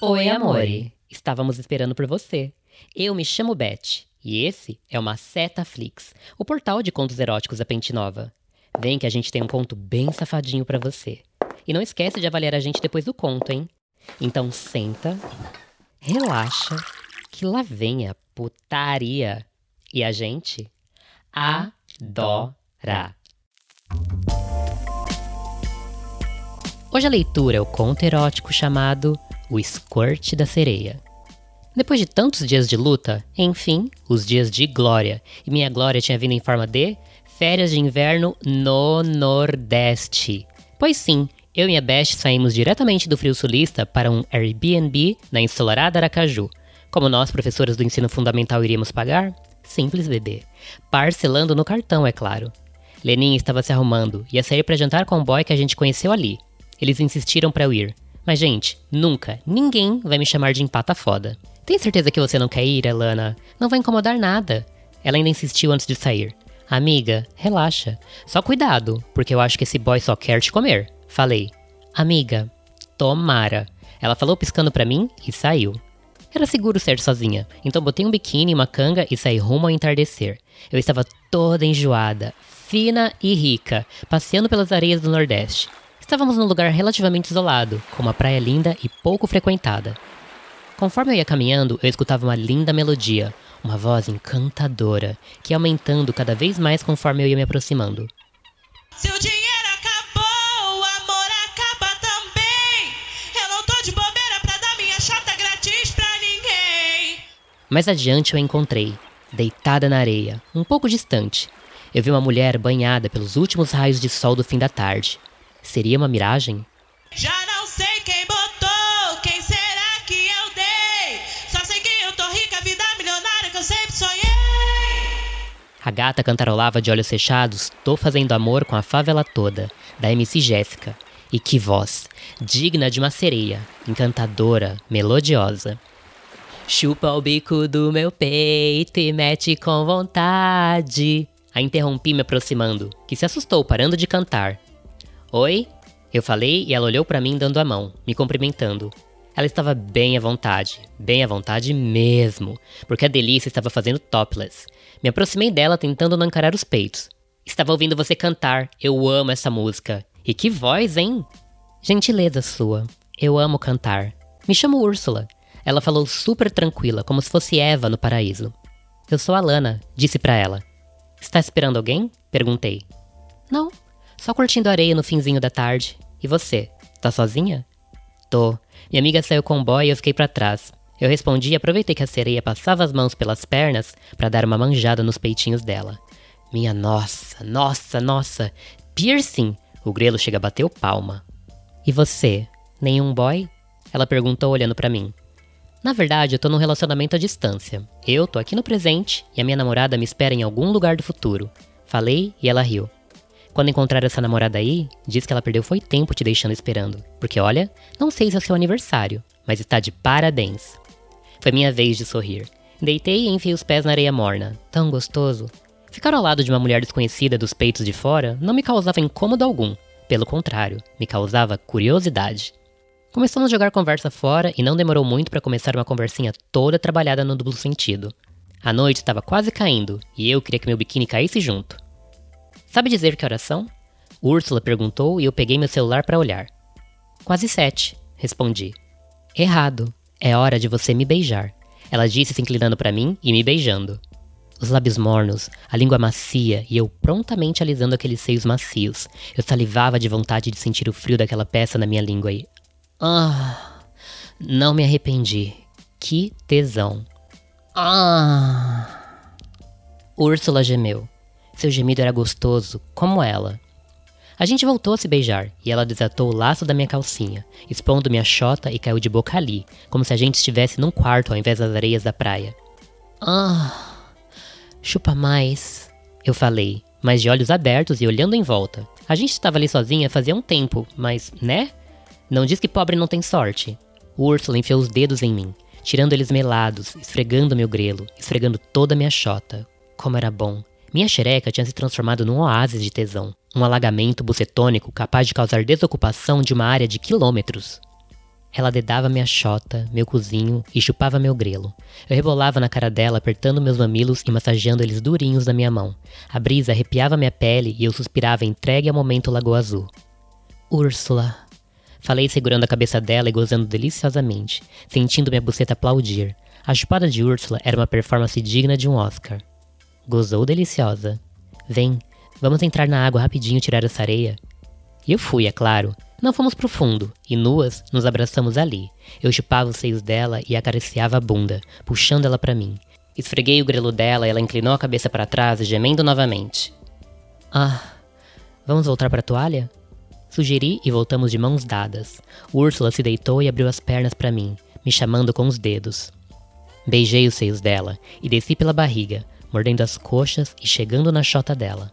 Oi, amore. Estávamos esperando por você. Eu me chamo Beth e esse é uma Seta Flix, o portal de contos eróticos da Pente Nova. Vem que a gente tem um conto bem safadinho para você. E não esquece de avaliar a gente depois do conto, hein? Então senta, relaxa, que lá vem a putaria. E a gente adora. Hoje a leitura é o conto erótico chamado O Squirt da Sereia. Depois de tantos dias de luta, enfim, os dias de glória, e minha glória tinha vindo em forma de férias de inverno no Nordeste. Pois sim, eu e a Best saímos diretamente do frio sulista para um Airbnb na ensolarada Aracaju. Como nós, professoras do ensino fundamental, iríamos pagar? Simples, bebê. Parcelando no cartão, é claro. Lenin estava se arrumando, ia sair para jantar com o boy que a gente conheceu ali. Eles insistiram para eu ir. Mas, gente, nunca, ninguém vai me chamar de empata foda. Tem certeza que você não quer ir, Elana? Não vai incomodar nada. Ela ainda insistiu antes de sair. Amiga, relaxa. Só cuidado, porque eu acho que esse boy só quer te comer. Falei. Amiga, tomara. Ela falou piscando para mim e saiu. Era seguro ser sozinha, então botei um biquíni e uma canga e saí rumo ao entardecer. Eu estava toda enjoada, fina e rica, passeando pelas areias do Nordeste. Estávamos num lugar relativamente isolado, com uma praia linda e pouco frequentada. Conforme eu ia caminhando, eu escutava uma linda melodia, uma voz encantadora, que ia aumentando cada vez mais conforme eu ia me aproximando. Se o dinheiro acabou, o amor acaba também. Eu não tô de bobeira pra dar minha chata grátis pra ninguém. Mais adiante eu a encontrei, deitada na areia, um pouco distante. Eu vi uma mulher banhada pelos últimos raios de sol do fim da tarde. Seria uma miragem? Já não sei quem botou, quem será que eu dei? Só sei que eu tô rica, vida milionária que eu sempre sonhei. A gata cantarolava de olhos fechados, Tô fazendo amor com a favela toda, da MC Jéssica. E que voz, digna de uma sereia, encantadora, melodiosa. Chupa o bico do meu peito e mete com vontade. A interrompi me aproximando, que se assustou parando de cantar. Oi? Eu falei e ela olhou para mim dando a mão, me cumprimentando. Ela estava bem à vontade, bem à vontade mesmo, porque a delícia estava fazendo topless. Me aproximei dela tentando não encarar os peitos. Estava ouvindo você cantar, eu amo essa música. E que voz, hein? Gentileza sua, eu amo cantar. Me chamo Úrsula. Ela falou super tranquila, como se fosse Eva no paraíso. Eu sou a Lana, disse para ela. Está esperando alguém? Perguntei. Não, só curtindo areia no finzinho da tarde. E você? Tá sozinha? Tô. Minha amiga saiu com o boy e eu fiquei para trás. Eu respondi e aproveitei que a sereia passava as mãos pelas pernas para dar uma manjada nos peitinhos dela. Minha nossa, nossa, nossa. Piercing! O grelo chega a bater o palma. E você? Nenhum boy? Ela perguntou olhando para mim. Na verdade, eu tô num relacionamento à distância. Eu tô aqui no presente e a minha namorada me espera em algum lugar do futuro. Falei e ela riu. Quando encontrar essa namorada aí, diz que ela perdeu foi tempo te deixando esperando. Porque olha, não sei se é seu aniversário, mas está de parabéns. Foi minha vez de sorrir. Deitei e enfiei os pés na areia morna. Tão gostoso. Ficar ao lado de uma mulher desconhecida dos peitos de fora não me causava incômodo algum. Pelo contrário, me causava curiosidade. Começamos a jogar conversa fora e não demorou muito para começar uma conversinha toda trabalhada no duplo sentido. A noite estava quase caindo e eu queria que meu biquíni caísse junto. Sabe dizer que horas são? Úrsula perguntou e eu peguei meu celular para olhar. Quase sete, respondi. Errado. É hora de você me beijar. Ela disse se inclinando para mim e me beijando. Os lábios mornos, a língua macia e eu prontamente alisando aqueles seios macios. Eu salivava de vontade de sentir o frio daquela peça na minha língua e. Ah! Não me arrependi. Que tesão. Ah! Úrsula gemeu. Seu gemido era gostoso, como ela. A gente voltou a se beijar e ela desatou o laço da minha calcinha, expondo minha chota e caiu de boca ali, como se a gente estivesse num quarto ao invés das areias da praia. Ah, chupa mais, eu falei, mas de olhos abertos e olhando em volta. A gente estava ali sozinha fazia um tempo, mas, né? Não diz que pobre não tem sorte. Úrsula enfiou os dedos em mim, tirando eles melados, esfregando meu grelo, esfregando toda a minha chota. Como era bom. Minha xereca tinha se transformado num oásis de tesão, um alagamento bucetônico capaz de causar desocupação de uma área de quilômetros. Ela dedava minha chota, meu cozinho e chupava meu grelo. Eu rebolava na cara dela, apertando meus mamilos e massageando eles durinhos na minha mão. A brisa arrepiava minha pele e eu suspirava entregue ao momento Lagoa Azul. Úrsula. Falei segurando a cabeça dela e gozando deliciosamente, sentindo minha buceta aplaudir. A chupada de Úrsula era uma performance digna de um Oscar. Gozou deliciosa. Vem, vamos entrar na água rapidinho tirar essa areia. E eu fui, é claro. Não fomos pro fundo, e nuas nos abraçamos ali. Eu chupava os seios dela e acariciava a bunda, puxando ela para mim. Esfreguei o grelo dela e ela inclinou a cabeça para trás, gemendo novamente. Ah, vamos voltar para a toalha? Sugeri e voltamos de mãos dadas. Úrsula se deitou e abriu as pernas para mim, me chamando com os dedos. Beijei os seios dela e desci pela barriga, mordendo as coxas e chegando na chota dela.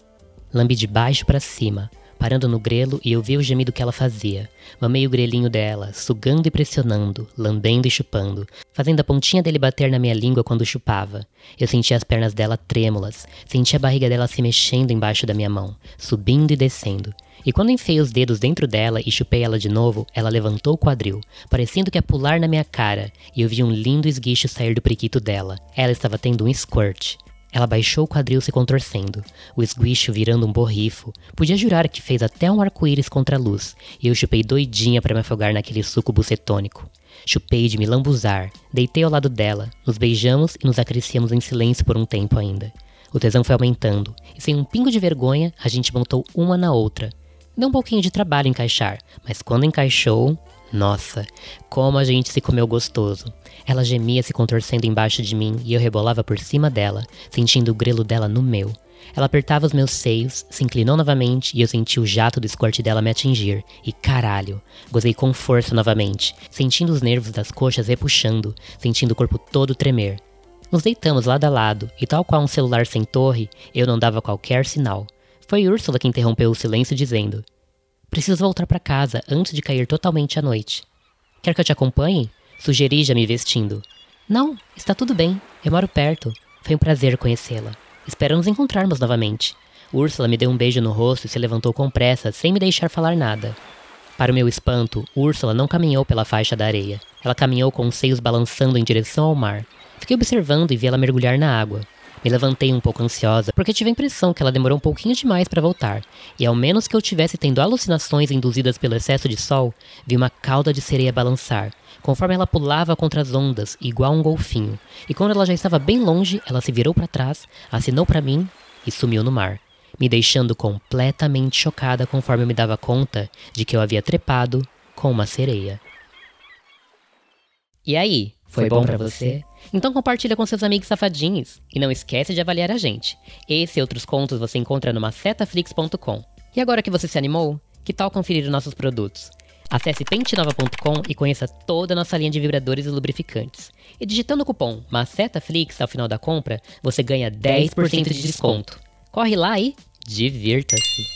Lambi de baixo para cima, parando no grelo e eu vi o gemido que ela fazia. Mamei o grelhinho dela, sugando e pressionando, lambendo e chupando, fazendo a pontinha dele bater na minha língua quando chupava. Eu sentia as pernas dela trêmulas, sentia a barriga dela se mexendo embaixo da minha mão, subindo e descendo. E quando enfiei os dedos dentro dela e chupei ela de novo, ela levantou o quadril, parecendo que ia pular na minha cara, e eu vi um lindo esguicho sair do periquito dela. Ela estava tendo um squirt. Ela baixou o quadril se contorcendo, o esguicho virando um borrifo. Podia jurar que fez até um arco-íris contra a luz, e eu chupei doidinha para me afogar naquele suco bucetônico. Chupei de me lambuzar, deitei ao lado dela, nos beijamos e nos acariciamos em silêncio por um tempo ainda. O tesão foi aumentando, e sem um pingo de vergonha, a gente montou uma na outra. Deu um pouquinho de trabalho encaixar, mas quando encaixou, nossa, como a gente se comeu gostoso. Ela gemia se contorcendo embaixo de mim e eu rebolava por cima dela, sentindo o grelo dela no meu. Ela apertava os meus seios, se inclinou novamente e eu senti o jato do escorte dela me atingir. E caralho, gozei com força novamente, sentindo os nervos das coxas repuxando, sentindo o corpo todo tremer. Nos deitamos lado a lado e, tal qual um celular sem torre, eu não dava qualquer sinal. Foi Úrsula que interrompeu o silêncio dizendo: Preciso voltar para casa antes de cair totalmente a noite. Quer que eu te acompanhe? Sugeri já me vestindo. Não, está tudo bem. Eu moro perto. Foi um prazer conhecê-la. Espero nos encontrarmos novamente. Úrsula me deu um beijo no rosto e se levantou com pressa, sem me deixar falar nada. Para o meu espanto, Úrsula não caminhou pela faixa da areia. Ela caminhou com os seios balançando em direção ao mar. Fiquei observando e vi ela mergulhar na água. Me levantei um pouco ansiosa, porque tive a impressão que ela demorou um pouquinho demais para voltar, e ao menos que eu tivesse tendo alucinações induzidas pelo excesso de sol, vi uma cauda de sereia balançar, conforme ela pulava contra as ondas, igual um golfinho. E quando ela já estava bem longe, ela se virou para trás, assinou para mim e sumiu no mar, me deixando completamente chocada conforme eu me dava conta de que eu havia trepado com uma sereia. E aí, foi, foi bom, bom para você? Então compartilha com seus amigos safadinhos. E não esquece de avaliar a gente. Esse e outros contos você encontra no macetaflix.com. E agora que você se animou, que tal conferir os nossos produtos? Acesse pentenova.com e conheça toda a nossa linha de vibradores e lubrificantes. E digitando o cupom MACETAFLIX ao final da compra, você ganha 10% de desconto. Corre lá e divirta-se!